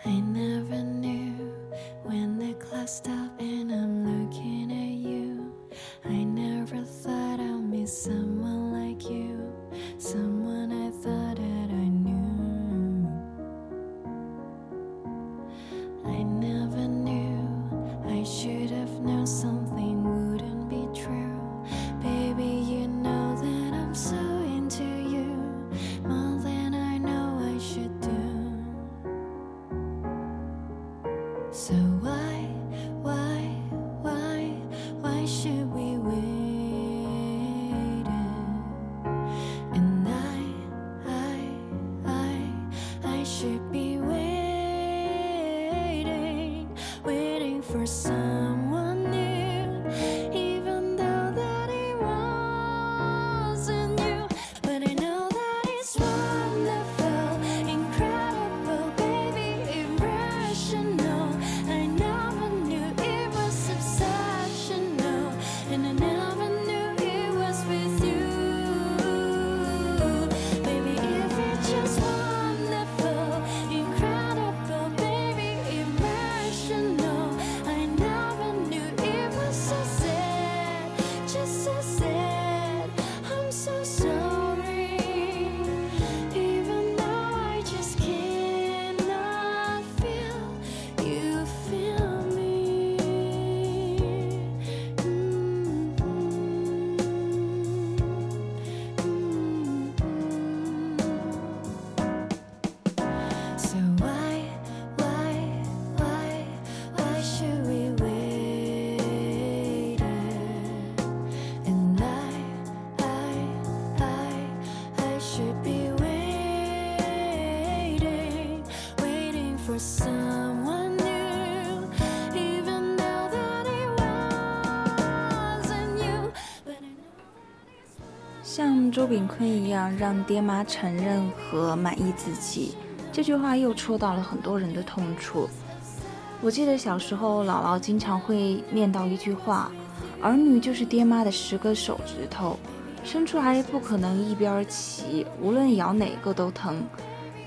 [SPEAKER 6] I never
[SPEAKER 2] 周秉昆一样让爹妈承认和满意自己，这句话又戳到了很多人的痛处。我记得小时候，姥姥经常会念叨一句话：“儿女就是爹妈的十个手指头，生出来不可能一边儿齐，无论咬哪个都疼。”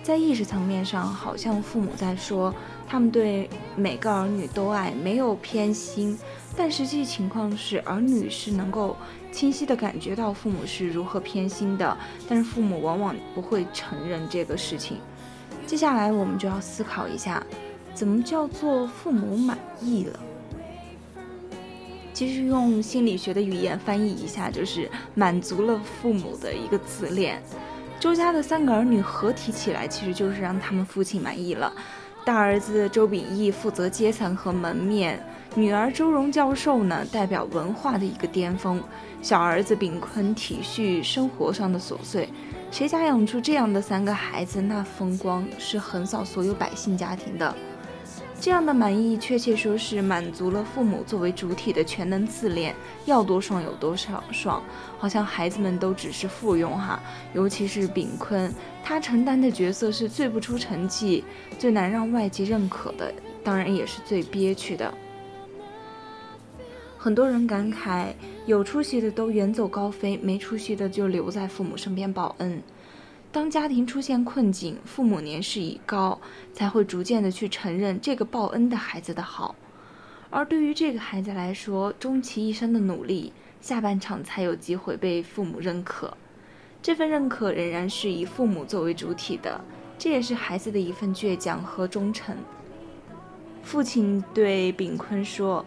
[SPEAKER 2] 在意识层面上，好像父母在说他们对每个儿女都爱，没有偏心，但实际情况是，儿女是能够清晰地感觉到父母是如何偏心的，但是父母往往不会承认这个事情。接下来我们就要思考一下，怎么叫做父母满意了？其实用心理学的语言翻译一下，就是满足了父母的一个自恋。周家的三个儿女合体起来，其实就是让他们父亲满意了。大儿子周秉义负责阶层和门面，女儿周荣教授呢代表文化的一个巅峰，小儿子秉坤体恤生活上的琐碎。谁家养出这样的三个孩子，那风光是横扫所有百姓家庭的。这样的满意，确切说是满足了父母作为主体的全能自恋，要多爽有多少爽，好像孩子们都只是附庸哈。尤其是秉坤，他承担的角色是最不出成绩、最难让外界认可的，当然也是最憋屈的。很多人感慨，有出息的都远走高飞，没出息的就留在父母身边报恩。当家庭出现困境，父母年事已高，才会逐渐的去承认这个报恩的孩子的好。而对于这个孩子来说，终其一生的努力，下半场才有机会被父母认可。这份认可仍然是以父母作为主体的，这也是孩子的一份倔强和忠诚。父亲对炳坤说：“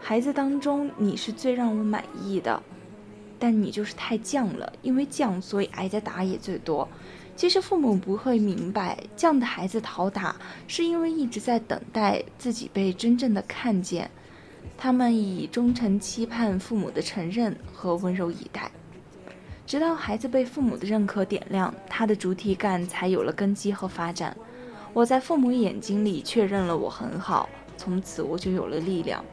[SPEAKER 2] 孩子当中，你是最让我满意的。”但你就是太犟了，因为犟，所以挨的打也最多。其实父母不会明白，犟的孩子讨打，是因为一直在等待自己被真正的看见。他们以忠诚期盼父母的承认和温柔以待，直到孩子被父母的认可点亮，他的主体感才有了根基和发展。我在父母眼睛里确认了我很好，从此我就有了力量。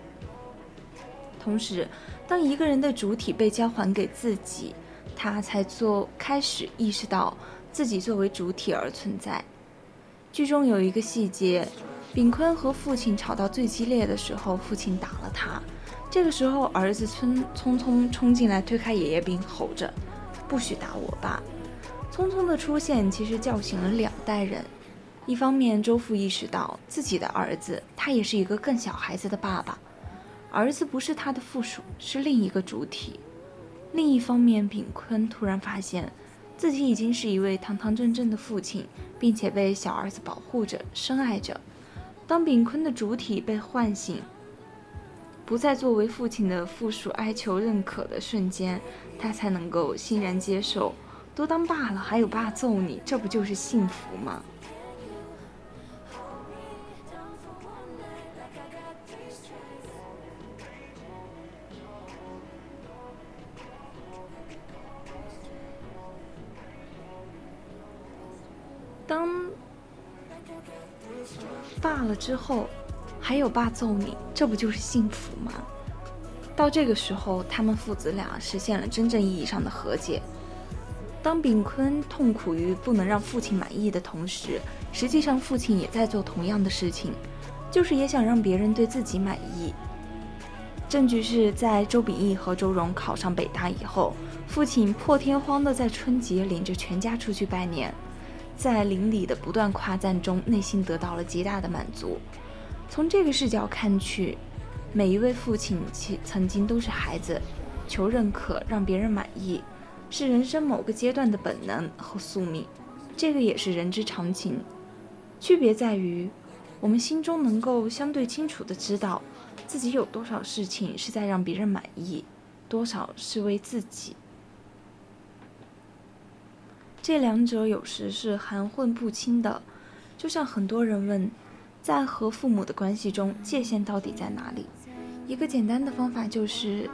[SPEAKER 2] 同时，当一个人的主体被交还给自己，他才做开始意识到自己作为主体而存在。剧中有一个细节，炳坤和父亲吵到最激烈的时候，父亲打了他。这个时候，儿子匆匆匆冲进来推开爷爷，并吼着：“不许打我爸！”匆匆的出现其实叫醒了两代人。一方面，周父意识到自己的儿子，他也是一个更小孩子的爸爸，儿子不是他的附属，是另一个主体；另一方面，炳坤突然发现自己已经是一位堂堂正正的父亲，并且被小儿子保护着、深爱着。当炳坤的主体被唤醒，不再作为父亲的附属哀求认可的瞬间，他才能够欣然接受。都当爸了，还有爸揍你，这不就是幸福吗？当爸了之后，还有爸揍你，这不就是幸福吗？到这个时候，他们父子俩实现了真正意义上的和解。当炳坤痛苦于不能让父亲满意的同时，实际上父亲也在做同样的事情，就是也想让别人对自己满意。证据是在周秉义和周荣考上北大以后，父亲破天荒的在春节领着全家出去拜年。在邻里的不断夸赞中，内心得到了极大的满足。从这个视角看去，每一位父亲其曾经都是孩子，求认可，让别人满意，是人生某个阶段的本能和宿命。这个也是人之常情，区别在于，我们心中能够相对清楚的知道，自己有多少事情是在让别人满意，多少是为自己。这两者有时是含混不清的，就像很多人问，在和父母的关系中，界限到底在哪里？一个简单的方法就是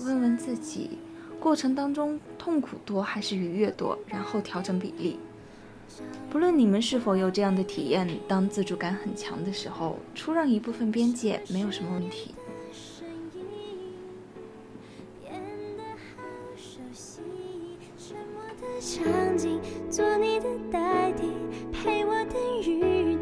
[SPEAKER 2] 问问自己，过程当中痛苦多还是愉悦多，然后调整比例。不论你们是否有这样的体验，当自主感很强的时候，出让一部分边界没有什么问题。
[SPEAKER 6] 场景，做你的代替，陪我等雨。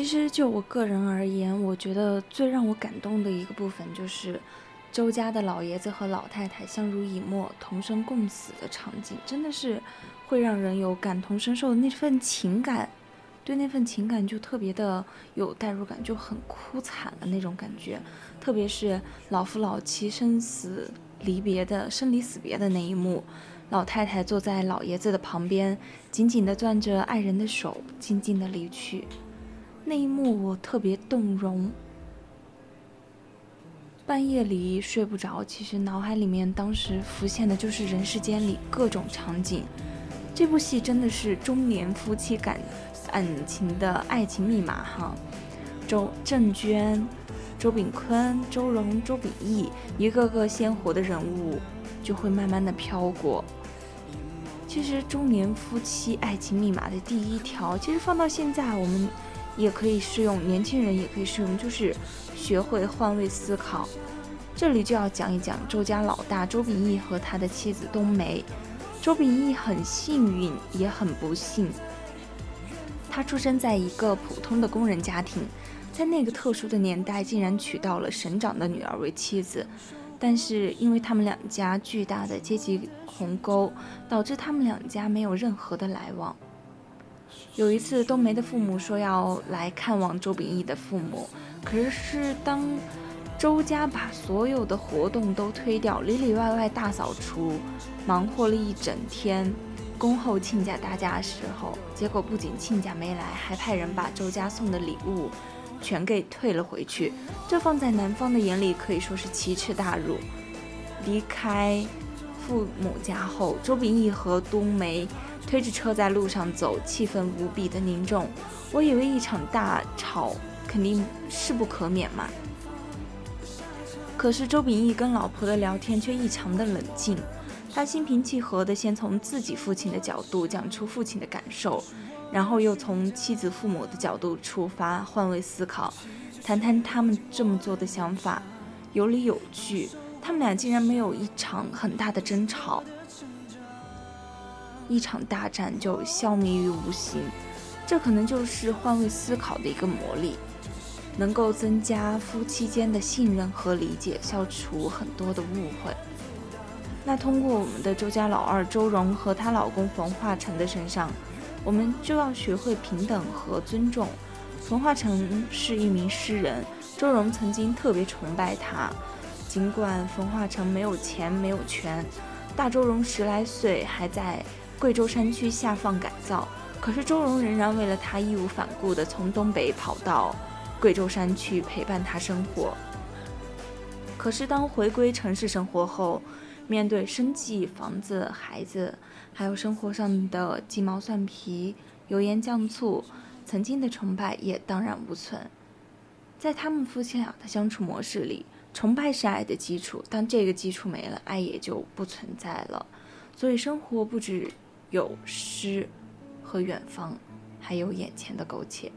[SPEAKER 6] 其实
[SPEAKER 2] 就我个人而言，我觉得最让我感动的一个部分就是周家的老爷子和老太太相濡以沫、同生共死的场景，真的是会让人有感同身受的那份情感，对那份情感就特别的有代入感，就很哭惨的那种感觉。特别是老夫老妻生死离别的生离死别的那一幕，老太太坐在老爷子的旁边，紧紧地攥着爱人的手，静静地离去。那一幕我特别动容，半夜里睡不着，其实脑海里面当时浮现的就是人世间里各种场景。这部戏真的是中年夫妻感感情的爱情密码哈。周郑娟、周秉昆、周蓉、周秉义，一个个鲜活的人物就会慢慢的飘过。其实中年夫妻爱情密码的第一条，其实放到现在我们。也可以适用，年轻人也可以适用，就是学会换位思考。这里就要讲一讲周家老大周秉义和他的妻子冬梅。周秉义很幸运，也很不幸。他出生在一个普通的工人家庭，在那个特殊的年代，竟然娶到了省长的女儿为妻子。但是因为他们两家巨大的阶级鸿沟，导致他们两家没有任何的来往。有一次，冬梅的父母说要来看望周秉义的父母，可是当周家把所有的活动都推掉，里里外外大扫除，忙活了一整天，恭候亲家大驾的时候，结果不仅亲家没来，还派人把周家送的礼物全给退了回去。这放在男方的眼里可以说是奇耻大辱。离开父母家后，周秉义和冬梅。推着车在路上走，气氛无比的凝重。我以为一场大吵肯定势不可免嘛。可是周秉义跟老婆的聊天却异常的冷静，他心平气和的先从自己父亲的角度讲出父亲的感受，然后又从妻子父母的角度出发，换位思考，谈谈他们这么做的想法，有理有据。他们俩竟然没有一场很大的争吵。一场大战就消弭于无形，这可能就是换位思考的一个魔力，能够增加夫妻间的信任和理解，消除很多的误会。那通过我们的周家老二周蓉和她老公冯化成的身上，我们就要学会平等和尊重。冯化成是一名诗人，周蓉曾经特别崇拜他，尽管冯化成没有钱没有权，大周蓉十来岁还在。贵州山区下放改造，可是周荣仍然为了他义无反顾地从东北跑到贵州山区陪伴他生活。可是当回归城市生活后，面对生计、房子、孩子，还有生活上的鸡毛蒜皮、油盐酱醋，曾经的崇拜也荡然无存。在他们夫妻俩的相处模式里，崇拜是爱的基础，当这个基础没了，爱也就不存在了。所以生活不止。有诗和远方，还有眼前的苟且。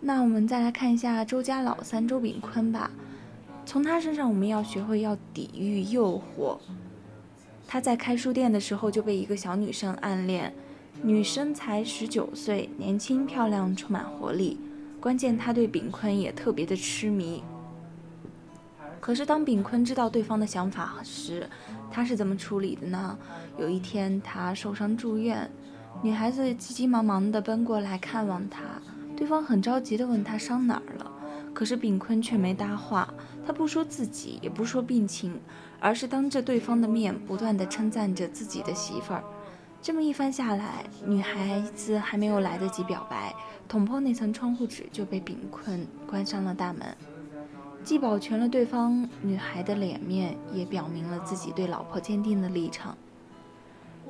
[SPEAKER 2] 那我们再来看一下周家老三周炳坤吧。从他身上，我们要学会要抵御诱惑。他在开书店的时候就被一个小女生暗恋，女生才十九岁，年轻漂亮，充满活力。关键他对炳坤也特别的痴迷。可是当炳坤知道对方的想法时，他是怎么处理的呢？有一天他受伤住院，女孩子急急忙忙地奔过来看望他，对方很着急地问他伤哪儿了，可是炳坤却没搭话，他不说自己，也不说病情，而是当着对方的面不断地称赞着自己的媳妇儿。这么一番下来，女孩子还没有来得及表白，捅破那层窗户纸就被炳坤关上了大门。既保全了对方女孩的脸面，也表明了自己对老婆坚定的立场。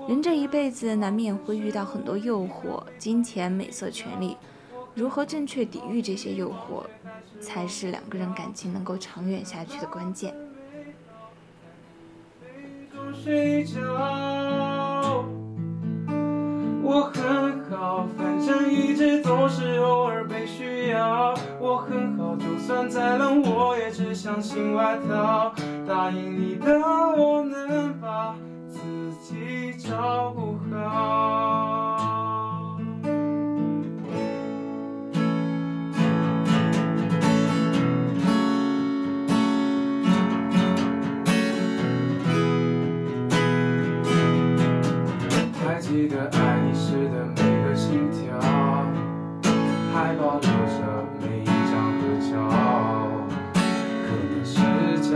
[SPEAKER 2] 人这一辈子难免会遇到很多诱惑，金钱、美色、权利，如何正确抵御这些诱惑，才是两个人感情能够长远下去的关键。
[SPEAKER 7] 我很好，反正一直都是偶尔被需要。我很好，就算再冷，我也只想新外套。答应你的，我能把自己照顾好。还记得爱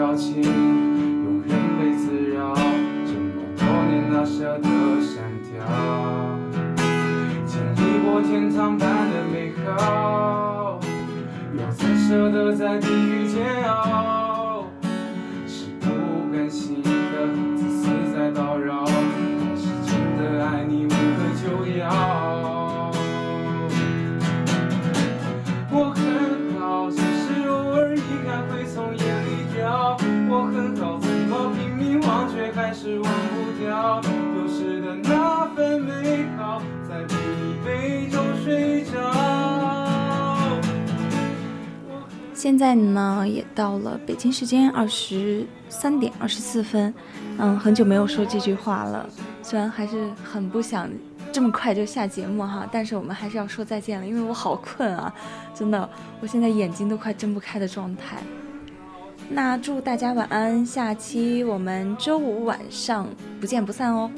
[SPEAKER 7] 矫情，庸人被滋扰，这么多年哪舍得删掉？经历过天堂般的美好，又怎舍得在地狱煎熬？是不甘心的自私在叨扰，还是真的爱你无可救药？丢失的那份美好，在疲惫中睡着。
[SPEAKER 2] 现在呢，也到了北京时间二十三点二十四分，嗯，很久没有说这句话了，虽然还是很不想这么快就下节目哈，但是我们还是要说再见了，因为我好困啊，真的，我现在眼睛都快睁不开的状态。那祝大家晚安，下期我们周五晚上不见不散哦。